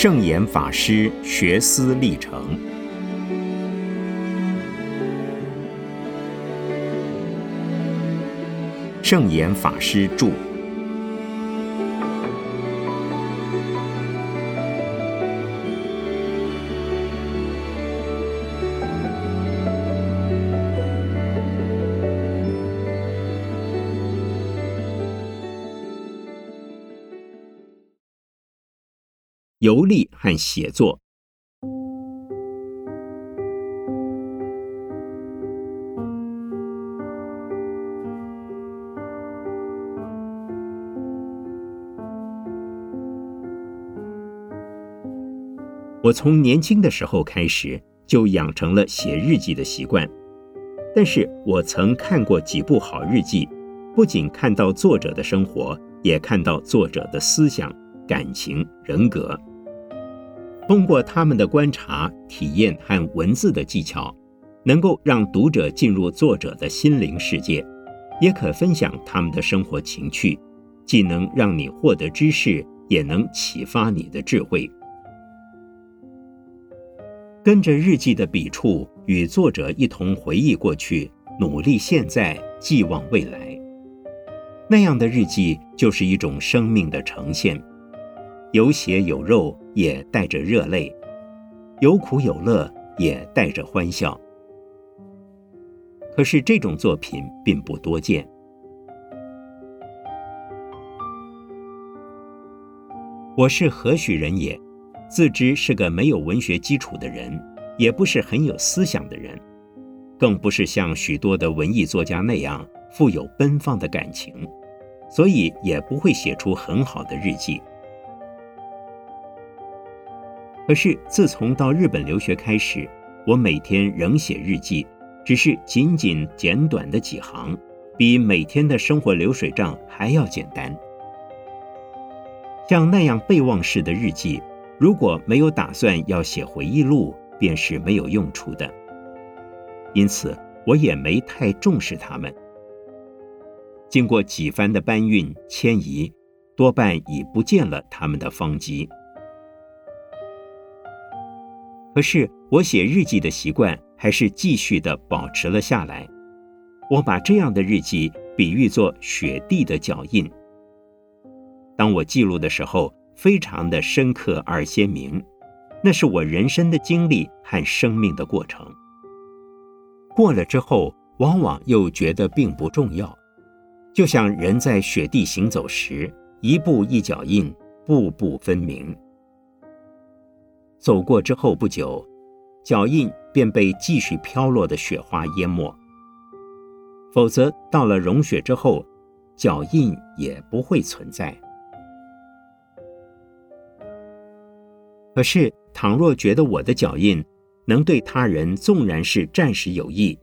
圣严法师学思历程。圣严法师著。和写作。我从年轻的时候开始就养成了写日记的习惯，但是我曾看过几部好日记，不仅看到作者的生活，也看到作者的思想、感情、人格。通过他们的观察、体验和文字的技巧，能够让读者进入作者的心灵世界，也可分享他们的生活情趣，既能让你获得知识，也能启发你的智慧。跟着日记的笔触，与作者一同回忆过去，努力现在，寄望未来。那样的日记就是一种生命的呈现。有血有肉，也带着热泪；有苦有乐，也带着欢笑。可是这种作品并不多见。我是何许人也？自知是个没有文学基础的人，也不是很有思想的人，更不是像许多的文艺作家那样富有奔放的感情，所以也不会写出很好的日记。可是自从到日本留学开始，我每天仍写日记，只是仅仅简短的几行，比每天的生活流水账还要简单。像那样备忘式的日记，如果没有打算要写回忆录，便是没有用处的。因此，我也没太重视它们。经过几番的搬运迁移，多半已不见了他们的方迹。可是我写日记的习惯还是继续的保持了下来。我把这样的日记比喻作雪地的脚印。当我记录的时候，非常的深刻而鲜明，那是我人生的经历和生命的过程。过了之后，往往又觉得并不重要，就像人在雪地行走时，一步一脚印，步步分明。走过之后不久，脚印便被继续飘落的雪花淹没。否则，到了融雪之后，脚印也不会存在。可是，倘若觉得我的脚印能对他人纵然是暂时有益，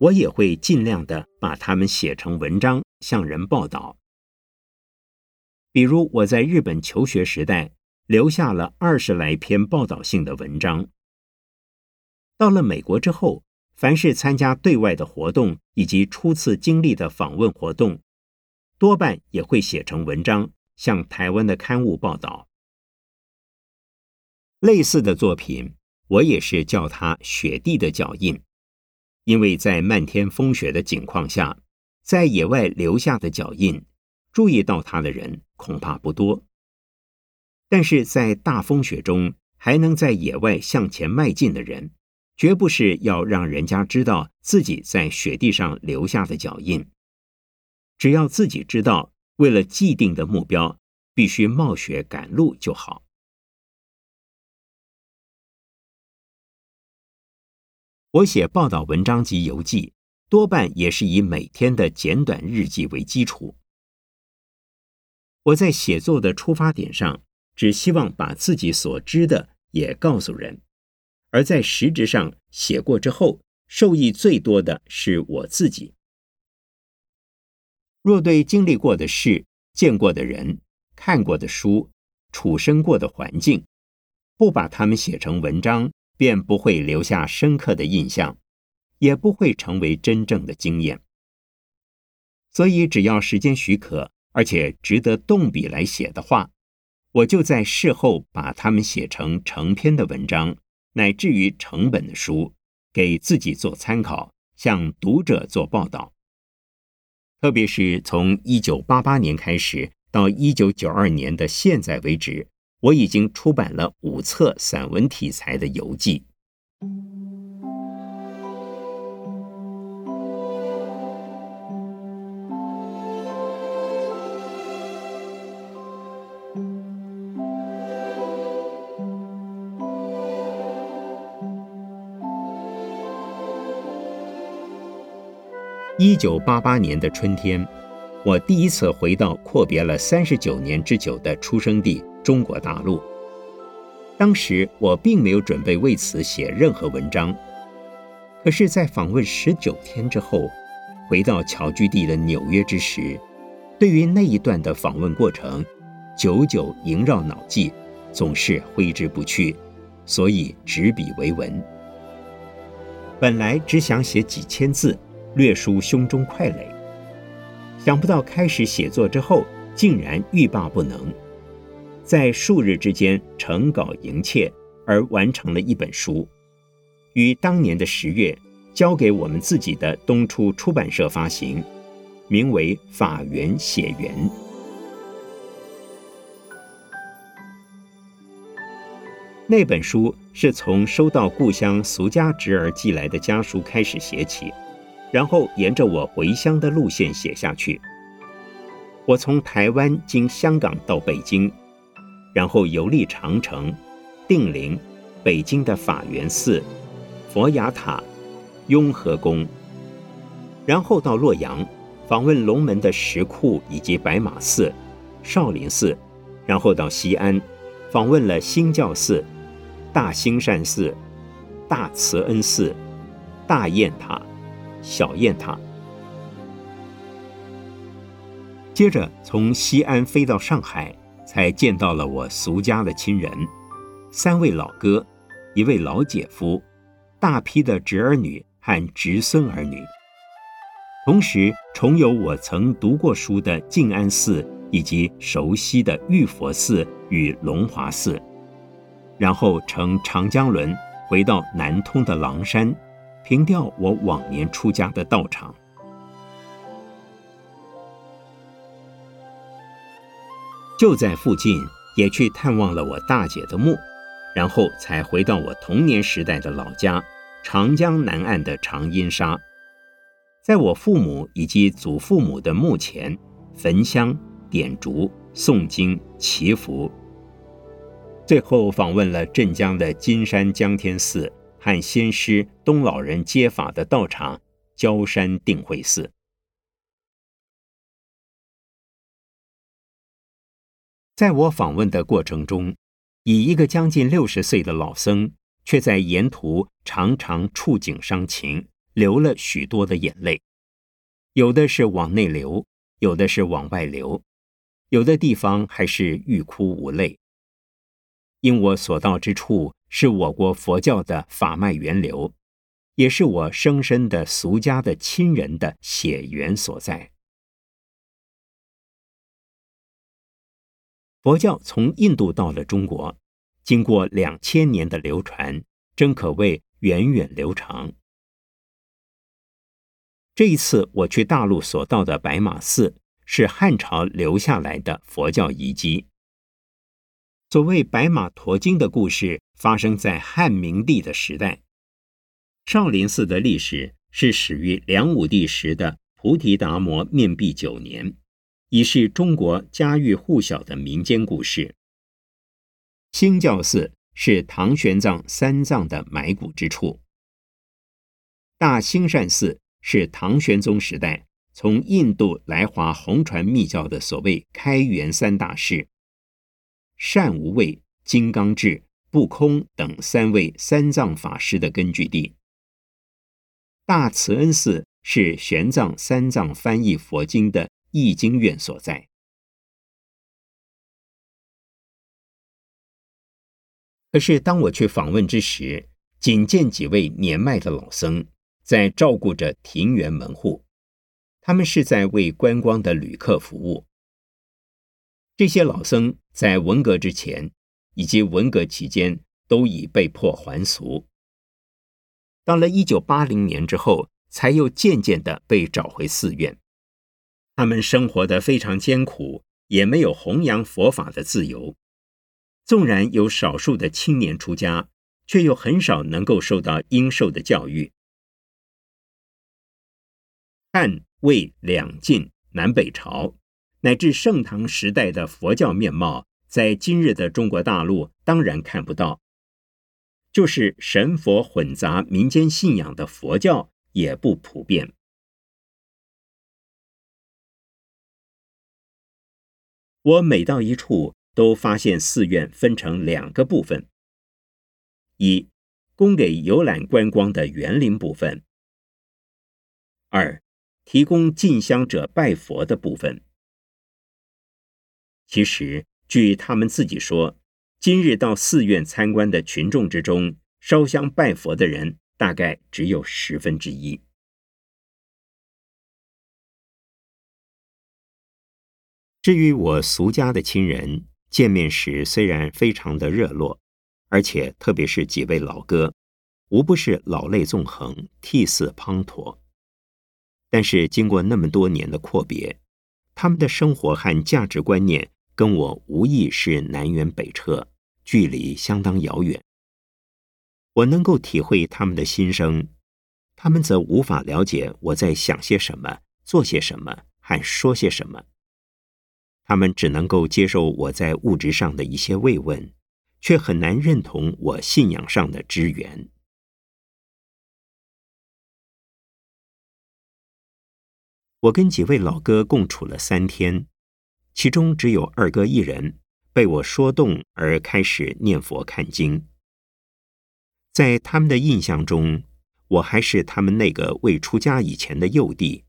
我也会尽量的把它们写成文章，向人报道。比如我在日本求学时代。留下了二十来篇报道性的文章。到了美国之后，凡是参加对外的活动以及初次经历的访问活动，多半也会写成文章，向台湾的刊物报道。类似的作品，我也是叫它“雪地的脚印”，因为在漫天风雪的景况下，在野外留下的脚印，注意到它的人恐怕不多。但是在大风雪中还能在野外向前迈进的人，绝不是要让人家知道自己在雪地上留下的脚印。只要自己知道，为了既定的目标，必须冒雪赶路就好。我写报道文章及游记，多半也是以每天的简短日记为基础。我在写作的出发点上。只希望把自己所知的也告诉人，而在实质上写过之后，受益最多的是我自己。若对经历过的事、见过的人、看过的书、处身过的环境，不把它们写成文章，便不会留下深刻的印象，也不会成为真正的经验。所以，只要时间许可，而且值得动笔来写的话。我就在事后把它们写成成篇的文章，乃至于成本的书，给自己做参考，向读者做报道。特别是从一九八八年开始到一九九二年的现在为止，我已经出版了五册散文题材的游记。九八八年的春天，我第一次回到阔别了三十九年之久的出生地中国大陆。当时我并没有准备为此写任何文章，可是，在访问十九天之后，回到侨居地的纽约之时，对于那一段的访问过程，久久萦绕脑际，总是挥之不去，所以执笔为文。本来只想写几千字。略抒胸中快垒，想不到开始写作之后，竟然欲罢不能，在数日之间成稿迎切，而完成了一本书，于当年的十月交给我们自己的东初出版社发行，名为《法源写源》。那本书是从收到故乡俗家侄儿寄来的家书开始写起。然后沿着我回乡的路线写下去。我从台湾经香港到北京，然后游历长城、定陵、北京的法源寺、佛牙塔、雍和宫，然后到洛阳访问龙门的石窟以及白马寺、少林寺，然后到西安访问了兴教寺、大兴善寺、大慈恩寺、大雁塔。小雁塔，接着从西安飞到上海，才见到了我俗家的亲人，三位老哥，一位老姐夫，大批的侄儿女和侄孙儿女，同时重游我曾读过书的静安寺以及熟悉的玉佛寺与龙华寺，然后乘长江轮回到南通的狼山。凭吊我往年出家的道场，就在附近，也去探望了我大姐的墓，然后才回到我童年时代的老家长江南岸的长阴沙，在我父母以及祖父母的墓前焚香点烛诵经祈福，最后访问了镇江的金山江天寺。和先师东老人接法的道场焦山定慧寺，在我访问的过程中，以一个将近六十岁的老僧，却在沿途常常触景伤情，流了许多的眼泪，有的是往内流，有的是往外流，有的地方还是欲哭无泪。因我所到之处。是我国佛教的法脉源流，也是我生身的俗家的亲人的血缘所在。佛教从印度到了中国，经过两千年的流传，真可谓源远流长。这一次我去大陆所到的白马寺，是汉朝留下来的佛教遗迹。所谓《白马驮经》的故事发生在汉明帝的时代。少林寺的历史是始于梁武帝时的菩提达摩面壁九年，已是中国家喻户晓的民间故事。兴教寺是唐玄奘三藏的埋骨之处。大兴善寺是唐玄宗时代从印度来华红传密教的所谓开元三大士。善无畏、金刚智、不空等三位三藏法师的根据地。大慈恩寺是玄奘三藏翻译佛经的译经院所在。可是当我去访问之时，仅见几位年迈的老僧在照顾着庭园门户，他们是在为观光的旅客服务。这些老僧在文革之前以及文革期间都已被迫还俗，到了一九八零年之后，才又渐渐的被找回寺院。他们生活的非常艰苦，也没有弘扬佛法的自由。纵然有少数的青年出家，却又很少能够受到应受的教育。汉、魏两晋南北朝。乃至盛唐时代的佛教面貌，在今日的中国大陆当然看不到。就是神佛混杂、民间信仰的佛教也不普遍。我每到一处，都发现寺院分成两个部分：一，供给游览观光的园林部分；二，提供进香者拜佛的部分。其实，据他们自己说，今日到寺院参观的群众之中，烧香拜佛的人大概只有十分之一。至于我俗家的亲人，见面时虽然非常的热络，而且特别是几位老哥，无不是老泪纵横、涕泗滂沱。但是经过那么多年的阔别，他们的生活和价值观念。跟我无疑是南辕北辙，距离相当遥远。我能够体会他们的心声，他们则无法了解我在想些什么、做些什么、还说些什么。他们只能够接受我在物质上的一些慰问，却很难认同我信仰上的支援。我跟几位老哥共处了三天。其中只有二哥一人被我说动而开始念佛看经。在他们的印象中，我还是他们那个未出家以前的幼弟。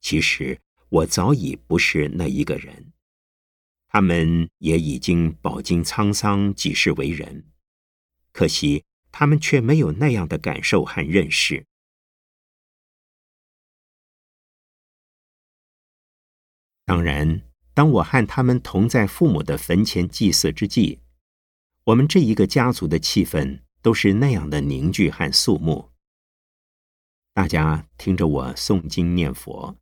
其实我早已不是那一个人，他们也已经饱经沧桑，几世为人。可惜他们却没有那样的感受和认识。当然。当我和他们同在父母的坟前祭祀之际，我们这一个家族的气氛都是那样的凝聚和肃穆。大家听着我诵经念佛，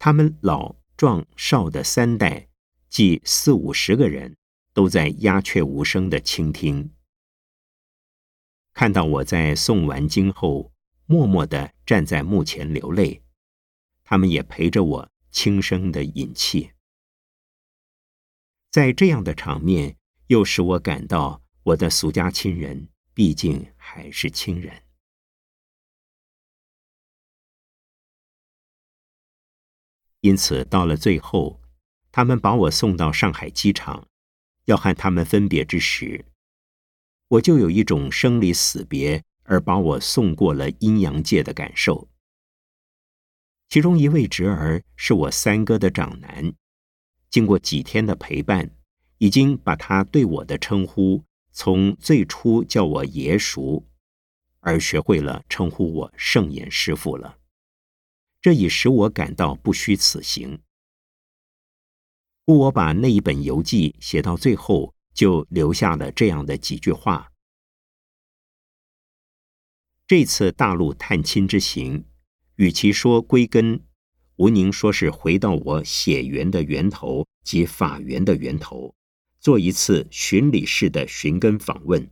他们老壮少的三代，即四五十个人，都在鸦雀无声的倾听。看到我在诵完经后，默默的站在墓前流泪，他们也陪着我轻声的饮泣。在这样的场面，又使我感到我的俗家亲人毕竟还是亲人。因此，到了最后，他们把我送到上海机场，要和他们分别之时，我就有一种生离死别而把我送过了阴阳界的感受。其中一位侄儿是我三哥的长男。经过几天的陪伴，已经把他对我的称呼从最初叫我爷叔，而学会了称呼我圣严师傅了。这已使我感到不虚此行。故我把那一本游记写到最后，就留下了这样的几句话：这次大陆探亲之行，与其说归根。吴宁说：“是回到我血缘的源头及法源的源头，做一次巡礼式的寻根访问。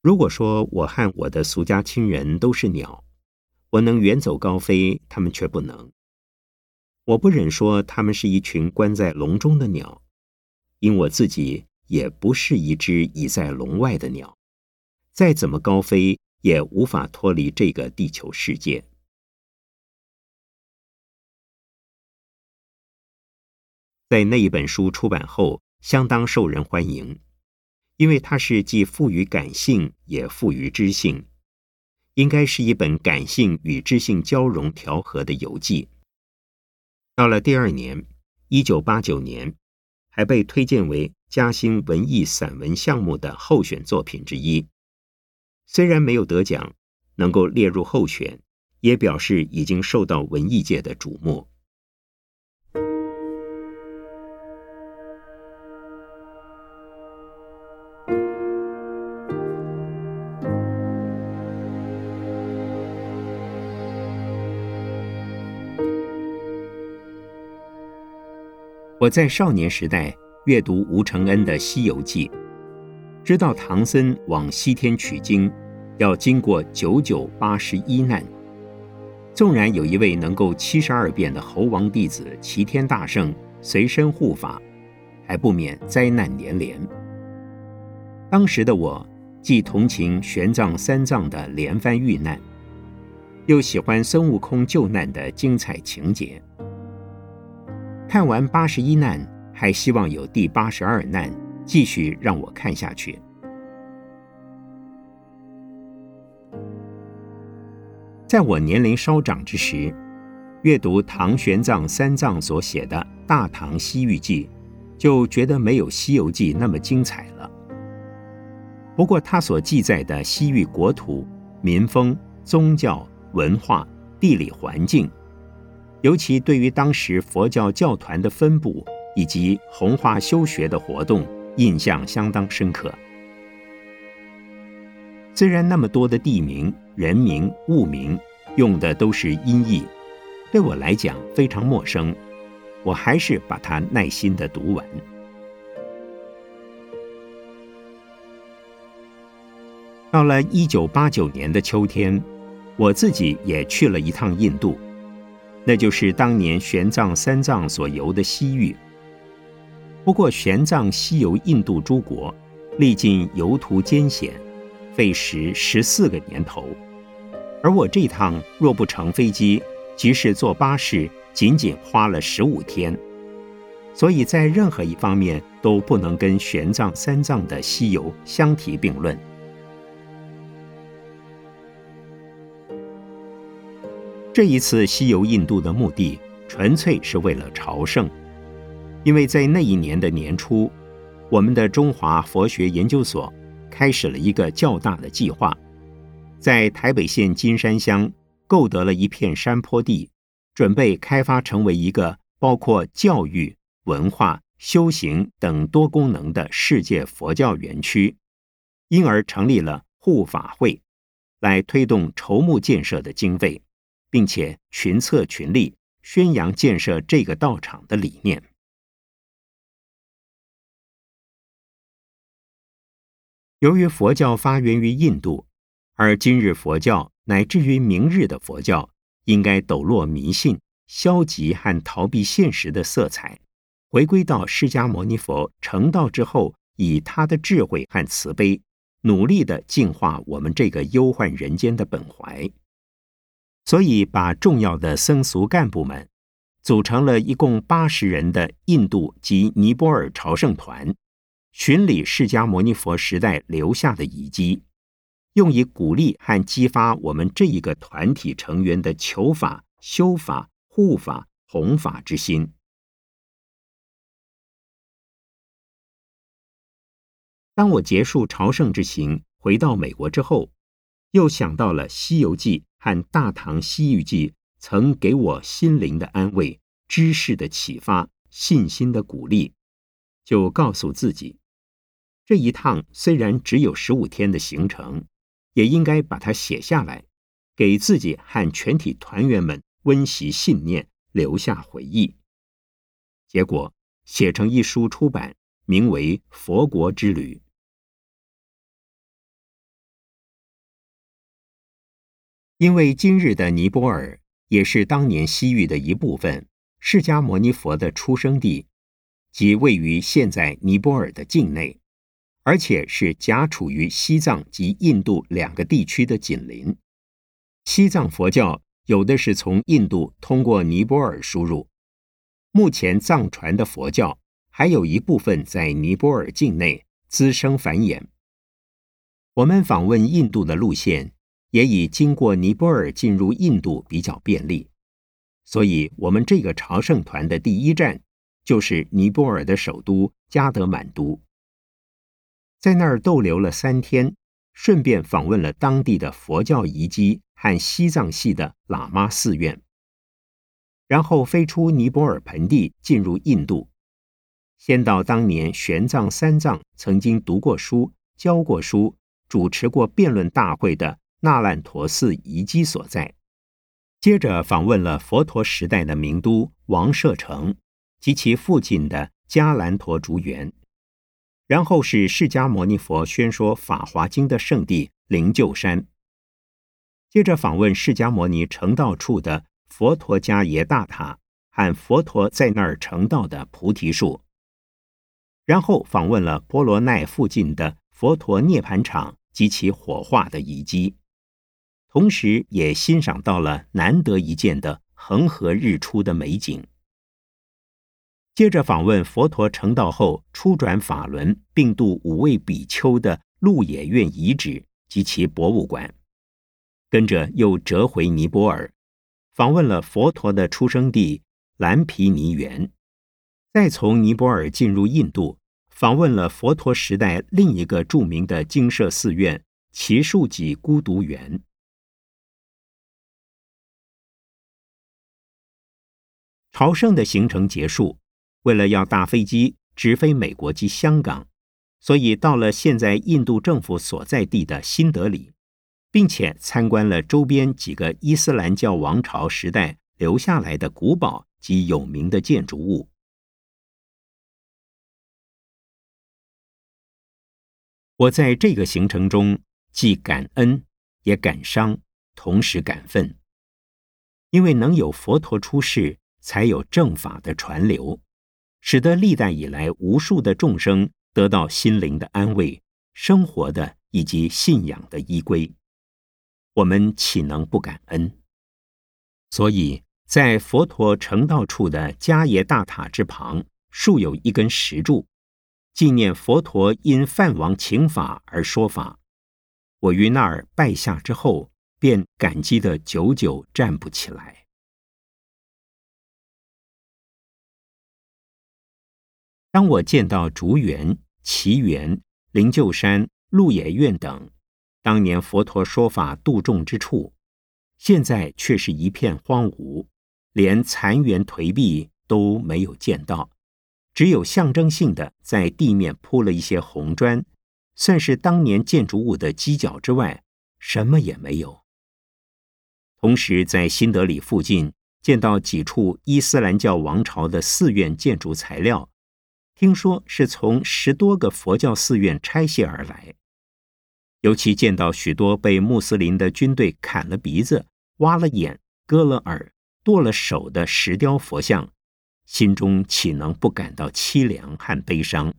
如果说我和我的俗家亲人都是鸟，我能远走高飞，他们却不能。我不忍说他们是一群关在笼中的鸟，因我自己也不是一只已在笼外的鸟，再怎么高飞，也无法脱离这个地球世界。”在那一本书出版后，相当受人欢迎，因为它是既富于感性，也富于知性，应该是一本感性与知性交融调和的游记。到了第二年，一九八九年，还被推荐为嘉兴文艺散文项目的候选作品之一。虽然没有得奖，能够列入候选，也表示已经受到文艺界的瞩目。在少年时代阅读吴承恩的《西游记》，知道唐僧往西天取经要经过九九八十一难。纵然有一位能够七十二变的猴王弟子齐天大圣随身护法，还不免灾难连连。当时的我既同情玄奘三藏的连番遇难，又喜欢孙悟空救难的精彩情节。看完八十一难，还希望有第八十二难继续让我看下去。在我年龄稍长之时，阅读唐玄奘三藏所写的《大唐西域记》，就觉得没有《西游记》那么精彩了。不过，他所记载的西域国土、民风、宗教、文化、地理环境，尤其对于当时佛教教团的分布以及弘化修学的活动，印象相当深刻。虽然那么多的地名、人名、物名用的都是音译，对我来讲非常陌生，我还是把它耐心的读完。到了一九八九年的秋天，我自己也去了一趟印度，那就是当年玄奘三藏所游的西域。不过，玄奘西游印度诸国，历尽游途艰险。费时十四个年头，而我这趟若不乘飞机，即使坐巴士，仅仅花了十五天，所以在任何一方面都不能跟玄奘三藏的西游相提并论。这一次西游印度的目的，纯粹是为了朝圣，因为在那一年的年初，我们的中华佛学研究所。开始了一个较大的计划，在台北县金山乡购得了一片山坡地，准备开发成为一个包括教育、文化、修行等多功能的世界佛教园区，因而成立了护法会，来推动筹募建设的经费，并且群策群力宣扬建设这个道场的理念。由于佛教发源于印度，而今日佛教乃至于明日的佛教，应该抖落迷信、消极和逃避现实的色彩，回归到释迦牟尼佛成道之后，以他的智慧和慈悲，努力的净化我们这个忧患人间的本怀。所以，把重要的僧俗干部们组成了一共八十人的印度及尼泊尔朝圣团。巡礼释迦牟尼佛时代留下的遗迹，用以鼓励和激发我们这一个团体成员的求法、修法、护法、弘法之心。当我结束朝圣之行，回到美国之后，又想到了《西游记》和《大唐西域记》曾给我心灵的安慰、知识的启发、信心的鼓励，就告诉自己。这一趟虽然只有十五天的行程，也应该把它写下来，给自己和全体团员们温习信念，留下回忆。结果写成一书出版，名为《佛国之旅》。因为今日的尼泊尔也是当年西域的一部分，释迦牟尼佛的出生地，即位于现在尼泊尔的境内。而且是夹处于西藏及印度两个地区的紧邻。西藏佛教有的是从印度通过尼泊尔输入，目前藏传的佛教还有一部分在尼泊尔境内滋生繁衍。我们访问印度的路线也已经过尼泊尔进入印度比较便利，所以我们这个朝圣团的第一站就是尼泊尔的首都加德满都。在那儿逗留了三天，顺便访问了当地的佛教遗迹和西藏系的喇嘛寺院，然后飞出尼泊尔盆地，进入印度，先到当年玄奘三藏曾经读过书、教过书、主持过辩论大会的那烂陀寺遗迹所在，接着访问了佛陀时代的名都王舍城，及其附近的迦兰陀竹园，然后是释迦牟尼佛宣说《法华经》的圣地灵鹫山。接着访问释迦牟尼成道处的佛陀迦耶大塔和佛陀在那儿成道的菩提树，然后访问了波罗奈附近的佛陀涅盘场及其火化的遗迹，同时也欣赏到了难得一见的恒河日出的美景。接着访问佛陀成道后初转法轮并度五位比丘的鹿野苑遗址及其博物馆。跟着又折回尼泊尔，访问了佛陀的出生地蓝毗尼园，再从尼泊尔进入印度，访问了佛陀时代另一个著名的精舍寺院奇树给孤独园。朝圣的行程结束，为了要搭飞机直飞美国及香港，所以到了现在印度政府所在地的新德里。并且参观了周边几个伊斯兰教王朝时代留下来的古堡及有名的建筑物。我在这个行程中既感恩也感伤，同时感愤，因为能有佛陀出世，才有正法的传流，使得历代以来无数的众生得到心灵的安慰、生活的以及信仰的依归。我们岂能不感恩？所以在佛陀成道处的迦耶大塔之旁，竖有一根石柱，纪念佛陀因梵王请法而说法。我于那儿拜下之后，便感激的久久站不起来。当我见到竹园、奇园、灵鹫山、鹿野苑等。当年佛陀说法度众之处，现在却是一片荒芜，连残垣颓壁都没有见到，只有象征性的在地面铺了一些红砖，算是当年建筑物的基脚之外，什么也没有。同时，在新德里附近见到几处伊斯兰教王朝的寺院建筑材料，听说是从十多个佛教寺院拆卸而来。尤其见到许多被穆斯林的军队砍了鼻子、挖了眼、割了耳、剁了手的石雕佛像，心中岂能不感到凄凉和悲伤？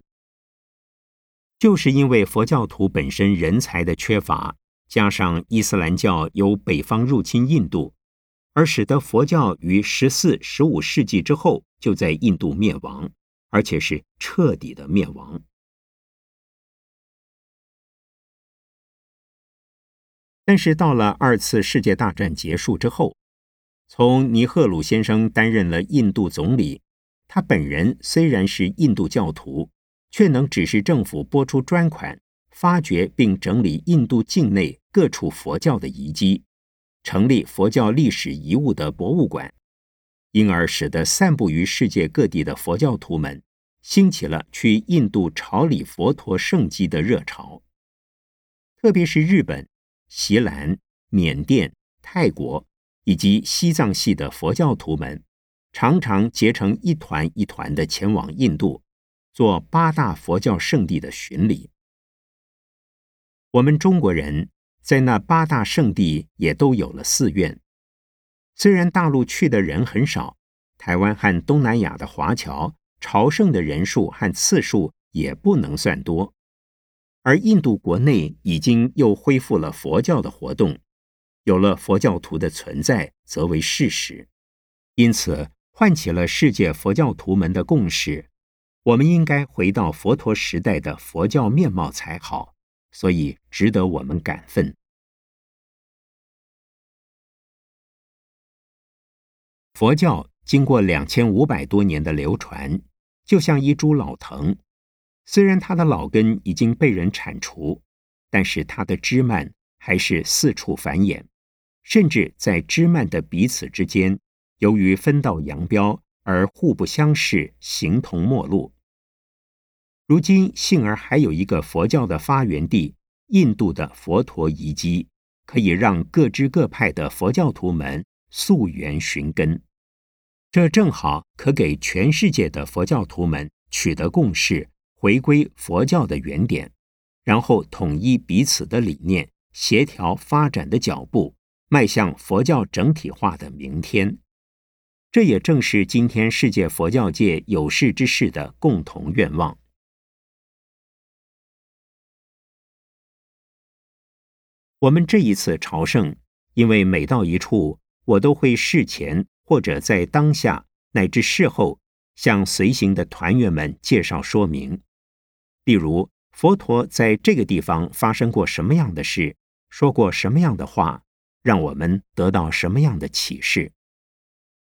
就是因为佛教徒本身人才的缺乏，加上伊斯兰教由北方入侵印度，而使得佛教于十四、十五世纪之后就在印度灭亡，而且是彻底的灭亡。但是到了二次世界大战结束之后，从尼赫鲁先生担任了印度总理，他本人虽然是印度教徒，却能指示政府拨出专款，发掘并整理印度境内各处佛教的遗迹，成立佛教历史遗物的博物馆，因而使得散布于世界各地的佛教徒们兴起了去印度朝礼佛陀圣迹的热潮，特别是日本。锡兰、缅甸、泰国以及西藏系的佛教徒们，常常结成一团一团的前往印度，做八大佛教圣地的巡礼。我们中国人在那八大圣地也都有了寺院，虽然大陆去的人很少，台湾和东南亚的华侨朝圣的人数和次数也不能算多。而印度国内已经又恢复了佛教的活动，有了佛教徒的存在，则为事实。因此，唤起了世界佛教徒们的共识：我们应该回到佛陀时代的佛教面貌才好。所以，值得我们感奋。佛教经过两千五百多年的流传，就像一株老藤。虽然它的老根已经被人铲除，但是它的枝蔓还是四处繁衍，甚至在枝蔓的彼此之间，由于分道扬镳而互不相识，形同陌路。如今幸而还有一个佛教的发源地——印度的佛陀遗迹，可以让各支各派的佛教徒们溯源寻根。这正好可给全世界的佛教徒们取得共识，回归佛教的原点，然后统一彼此的理念，协调发展的脚步，迈向佛教整体化的明天。这也正是今天世界佛教界有识之士的共同愿望。我们这一次朝圣，因为每到一处，我都会事前。或者在当下乃至事后，向随行的团员们介绍说明。例如，佛陀在这个地方发生过什么样的事，说过什么样的话，让我们得到什么样的启示。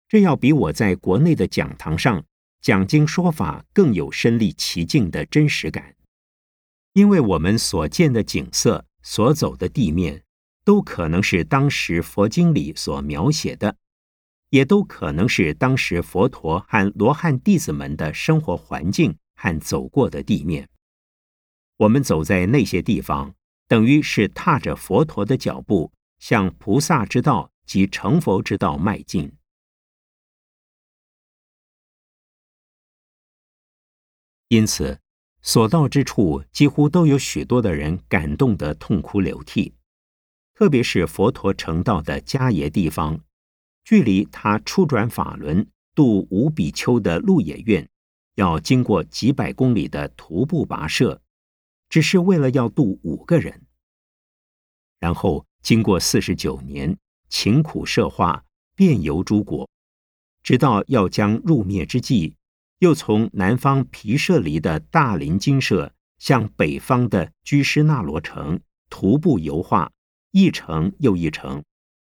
这要比我在国内的讲堂上讲经说法更有身历其境的真实感，因为我们所见的景色、所走的地面，都可能是当时佛经里所描写的。也都可能是当时佛陀和罗汉弟子们的生活环境和走过的地面。我们走在那些地方，等于是踏着佛陀的脚步，向菩萨之道及成佛之道迈进。因此，所到之处，几乎都有许多的人感动得痛哭流涕，特别是佛陀成道的迦耶地方。距离他出转法轮渡五比丘的鹿野苑，要经过几百公里的徒步跋涉，只是为了要渡五个人。然后经过四十九年勤苦设化，遍游诸国，直到要将入灭之际，又从南方毗舍离的大林精舍向北方的居士那罗城徒步游化，一程又一程。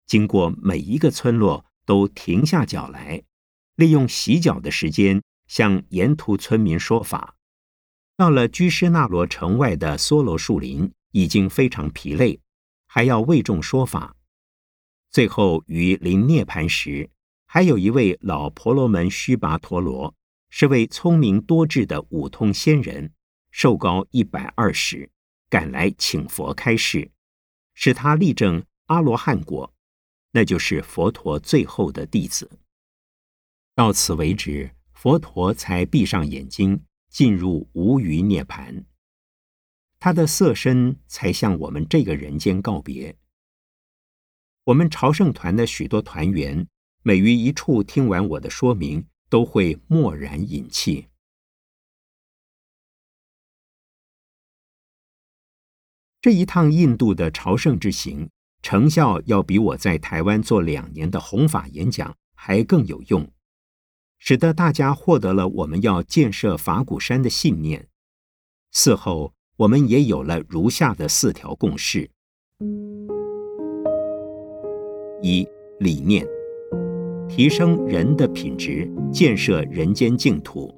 经过每一个村落，都停下脚来，利用洗脚的时间向沿途村民说法。到了居士那罗城外的梭罗树林，已经非常疲累，还要为众说法。最后于临涅盘时，还有一位老婆罗门须跋陀罗，是位聪明多智的五通仙人，寿高一百二十，赶来请佛开示，使他立证阿罗汉果。那就是佛陀最后的弟子。到此为止，佛陀才闭上眼睛，进入无余涅盘。他的色身才向我们这个人间告别。我们朝圣团的许多团员，每于一处听完我的说明，都会默然隐气。这一趟印度的朝圣之行。成效要比我在台湾做两年的弘法演讲还更有用，使得大家获得了我们要建设法鼓山的信念。此后，我们也有了如下的四条共识：一、理念，提升人的品质，建设人间净土；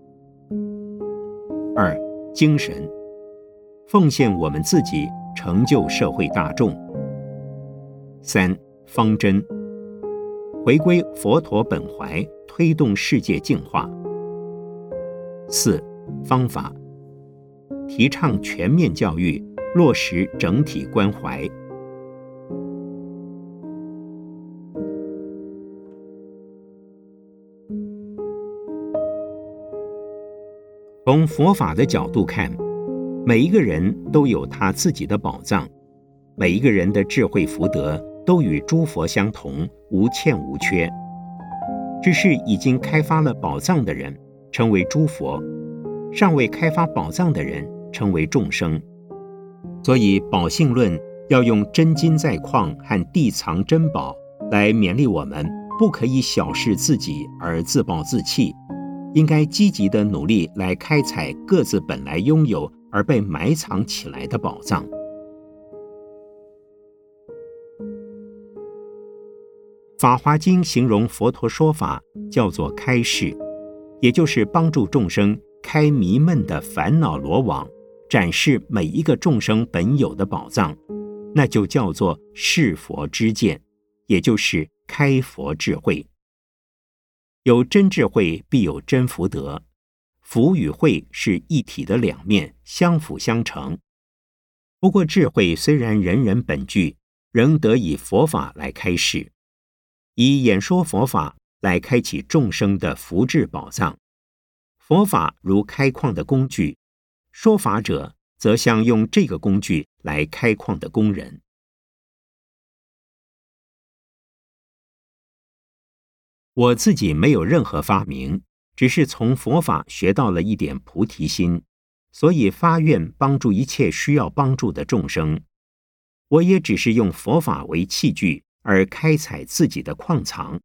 二、精神，奉献我们自己，成就社会大众。三方针，回归佛陀本怀，推动世界净化。四方法，提倡全面教育，落实整体关怀。从佛法的角度看，每一个人都有他自己的宝藏，每一个人的智慧福德。都与诸佛相同，无欠无缺。只是已经开发了宝藏的人称为诸佛，尚未开发宝藏的人称为众生。所以宝性论要用真金在矿和地藏珍宝来勉励我们，不可以小视自己而自暴自弃，应该积极的努力来开采各自本来拥有而被埋藏起来的宝藏。《法华经》形容佛陀说法叫做开示，也就是帮助众生开迷闷的烦恼罗网，展示每一个众生本有的宝藏，那就叫做示佛之见，也就是开佛智慧。有真智慧，必有真福德，福与慧是一体的两面，相辅相成。不过，智慧虽然人人本具，仍得以佛法来开示。以演说佛法来开启众生的福智宝藏。佛法如开矿的工具，说法者则像用这个工具来开矿的工人。我自己没有任何发明，只是从佛法学到了一点菩提心，所以发愿帮助一切需要帮助的众生。我也只是用佛法为器具而开采自己的矿藏，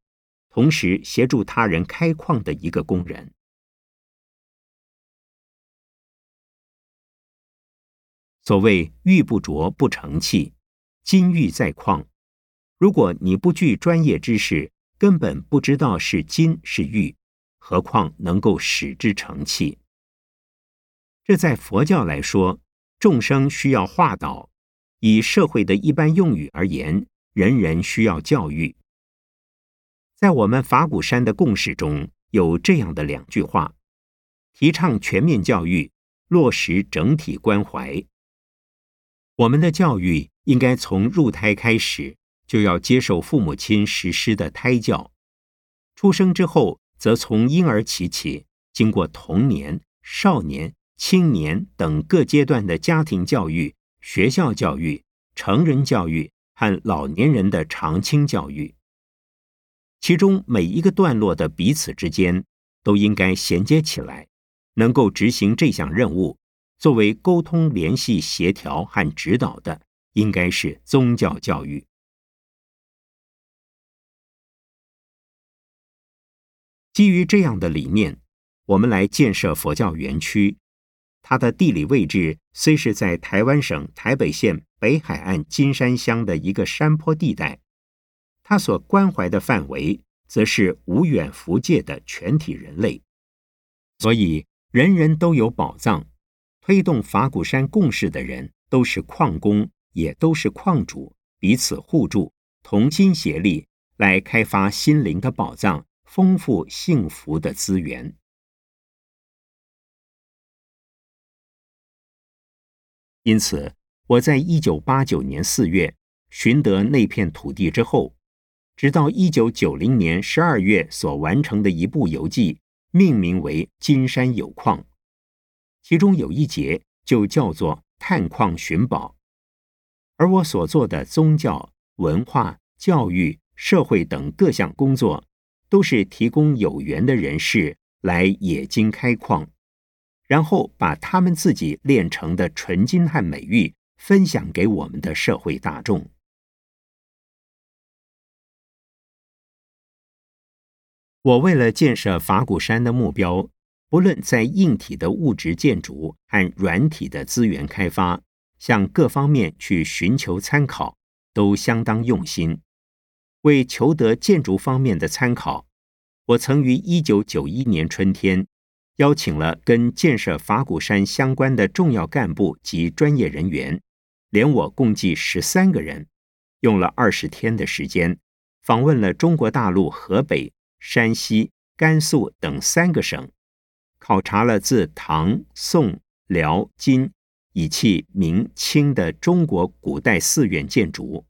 同时协助他人开矿的一个工人。所谓玉不琢不成器，金玉在矿。如果你不具专业知识，根本不知道是金是玉，何况能够使之成器。这在佛教来说，众生需要化导；以社会的一般用语而言，人人需要教育。在我们法鼓山的共识中有这样的两句话：提倡全面教育，落实整体关怀。我们的教育应该从入胎开始，就要接受父母亲实施的胎教；出生之后，则从婴儿期起，经过童年、少年、青年等各阶段的家庭教育、学校教育、成人教育和老年人的常青教育。其中每一个段落的彼此之间，都应该衔接起来，能够执行这项任务。作为沟通、联系、协调和指导的，应该是宗教教育。基于这样的理念，我们来建设佛教园区。它的地理位置虽是在台湾省台北县北海岸金山乡的一个山坡地带，它所关怀的范围则是无远弗届的全体人类，所以人人都有宝藏。推动法鼓山共事的人都是矿工，也都是矿主，彼此互助，同心协力来开发心灵的宝藏，丰富幸福的资源。因此，我在一九八九年四月寻得那片土地之后，直到一九九零年十二月所完成的一部游记，命名为《金山有矿》。其中有一节就叫做探矿寻宝，而我所做的宗教、文化、教育、社会等各项工作，都是提供有缘的人士来冶金开矿，然后把他们自己炼成的纯金和美玉分享给我们的社会大众。我为了建设法鼓山的目标。不论在硬体的物质建筑和软体的资源开发，向各方面去寻求参考，都相当用心。为求得建筑方面的参考，我曾于一九九一年春天邀请了跟建设法鼓山相关的重要干部及专业人员，连我共计十三个人，用了二十天的时间，访问了中国大陆河北、山西、甘肃等三个省。考察了自唐、宋、辽、金以及明清的中国古代寺院建筑。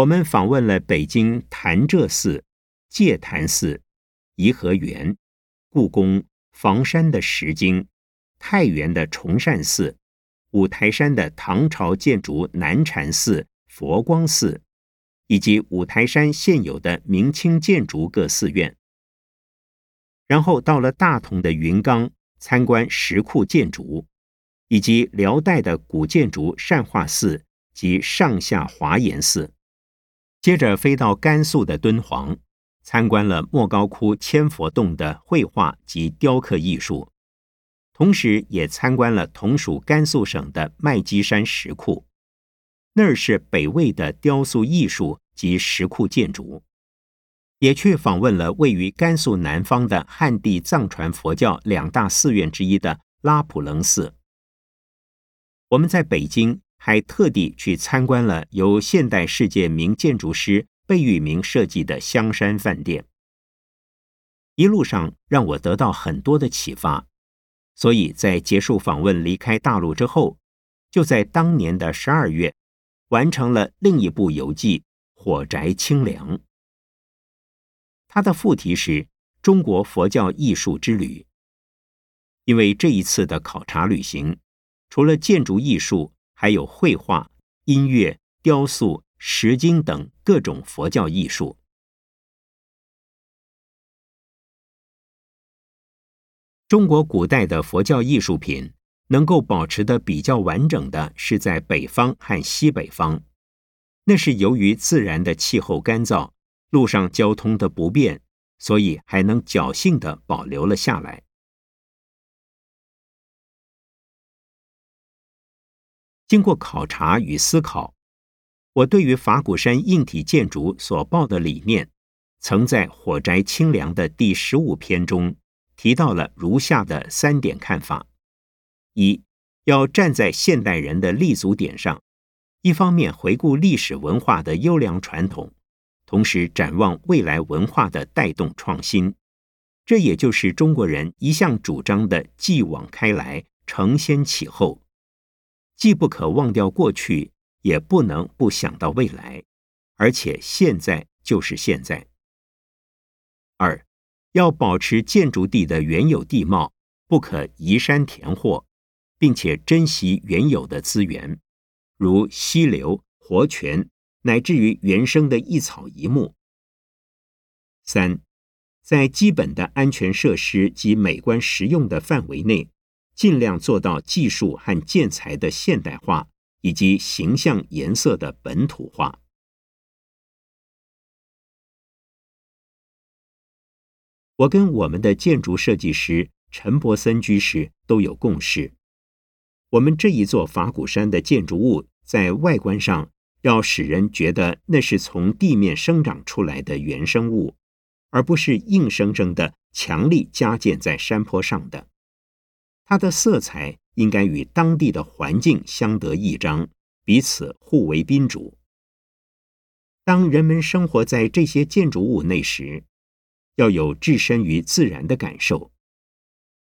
我们访问了北京潭柘寺、戒坛寺、颐和园、故宫、房山的石经、太原的崇善寺、五台山的唐朝建筑南禅寺、佛光寺。以及五台山现有的明清建筑各寺院，然后到了大同的云冈参观石窟建筑，以及辽代的古建筑善化寺及上下华严寺，接着飞到甘肃的敦煌，参观了莫高窟千佛洞的绘画及雕刻艺术，同时也参观了同属甘肃省的麦积山石窟。那儿是北魏的雕塑艺术及石窟建筑，也去访问了位于甘肃南方的汉地藏传佛教两大寺院之一的拉卜楞寺。我们在北京还特地去参观了由现代世界名建筑师贝聿铭设计的香山饭店。一路上让我得到很多的启发，所以在结束访问离开大陆之后，就在当年的十二月。完成了另一部游记《火宅清凉》。它的副题是《中国佛教艺术之旅》。因为这一次的考察旅行，除了建筑艺术，还有绘画、音乐、雕塑、石经等各种佛教艺术。中国古代的佛教艺术品能够保持的比较完整的是在北方和西北方，那是由于自然的气候干燥，路上交通的不便，所以还能侥幸的保留了下来。经过考察与思考，我对于法鼓山硬体建筑所抱的理念，曾在《火宅清凉》的第十五篇中。提到了如下的三点看法：一要站在现代人的立足点上，一方面回顾历史文化的优良传统，同时展望未来文化的带动创新。这也就是中国人一向主张的“继往开来，承先启后”，既不可忘掉过去，也不能不想到未来，而且现在就是现在。二。要保持建筑地的原有地貌，不可移山填壑，并且珍惜原有的资源，如溪流、活泉，乃至于原生的一草一木。三，在基本的安全设施及美观实用的范围内，尽量做到技术和建材的现代化，以及形象颜色的本土化。我跟我们的建筑设计师陈伯森居士都有共识，我们这一座法鼓山的建筑物在外观上要使人觉得那是从地面生长出来的原生物，而不是硬生生的强力加建在山坡上的。它的色彩应该与当地的环境相得益彰，彼此互为宾主。当人们生活在这些建筑物内时，要有置身于自然的感受。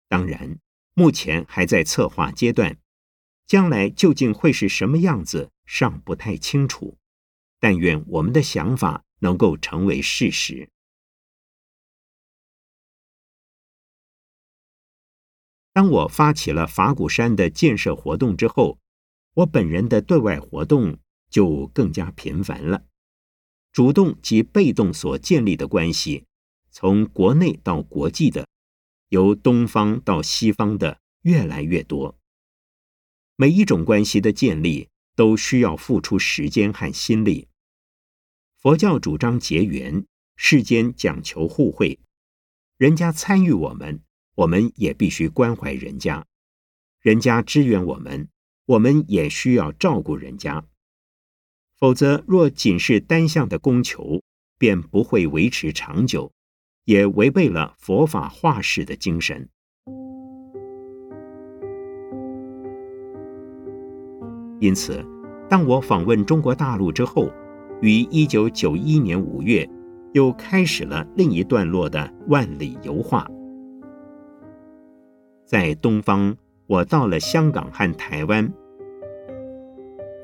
当然，目前还在策划阶段，将来究竟会是什么样子尚不太清楚。但愿我们的想法能够成为事实。当我发起了法鼓山的建设活动之后，我本人的对外活动就更加频繁了，主动及被动所建立的关系。从国内到国际的，由东方到西方的越来越多。每一种关系的建立都需要付出时间和心力。佛教主张结缘，世间讲求互惠，人家参与我们，我们也必须关怀人家；人家支援我们，我们也需要照顾人家。否则，若仅是单向的供求，便不会维持长久。也违背了佛法化世的精神。因此，当我访问中国大陆之后，于一九九一年五月，又开始了另一段落的万里游画。在东方，我到了香港和台湾；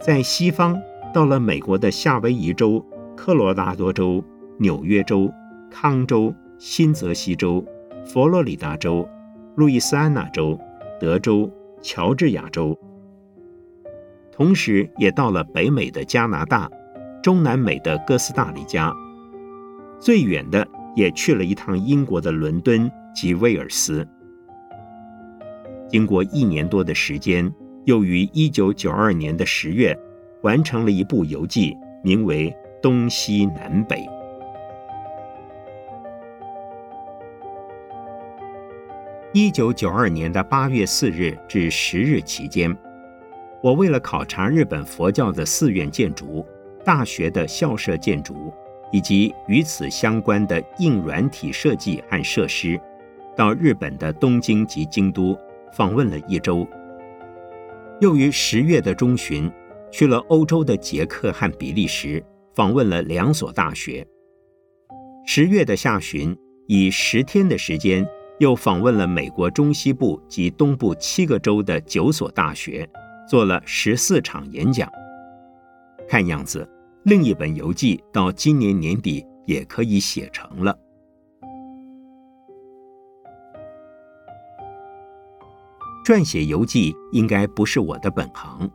在西方，到了美国的夏威夷州、科罗拉多州、纽约州、康州。新泽西州、佛罗里达州、路易斯安那州、德州、乔治亚州，同时也到了北美的加拿大、中南美的哥斯达黎加，最远的也去了一趟英国的伦敦及威尔斯。经过一年多的时间，又于一九九二年的十月，完成了一部游记，名为《东西南北》。一九九二年的八月四日至十日期间，我为了考察日本佛教的寺院建筑、大学的校舍建筑以及与此相关的硬软体设计和设施，到日本的东京及京都访问了一周。又于十月的中旬，去了欧洲的捷克和比利时，访问了两所大学。十月的下旬，以十天的时间。又访问了美国中西部及东部七个州的九所大学，做了十四场演讲。看样子，另一本游记到今年年底也可以写成了。撰写游记应该不是我的本行，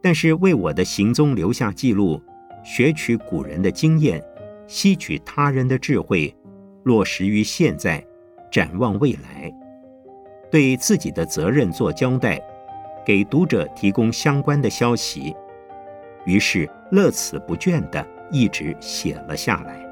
但是为我的行踪留下记录，学取古人的经验，吸取他人的智慧，落实于现在，展望未来，对自己的责任做交代，给读者提供相关的消息。于是乐此不倦地一直写了下来。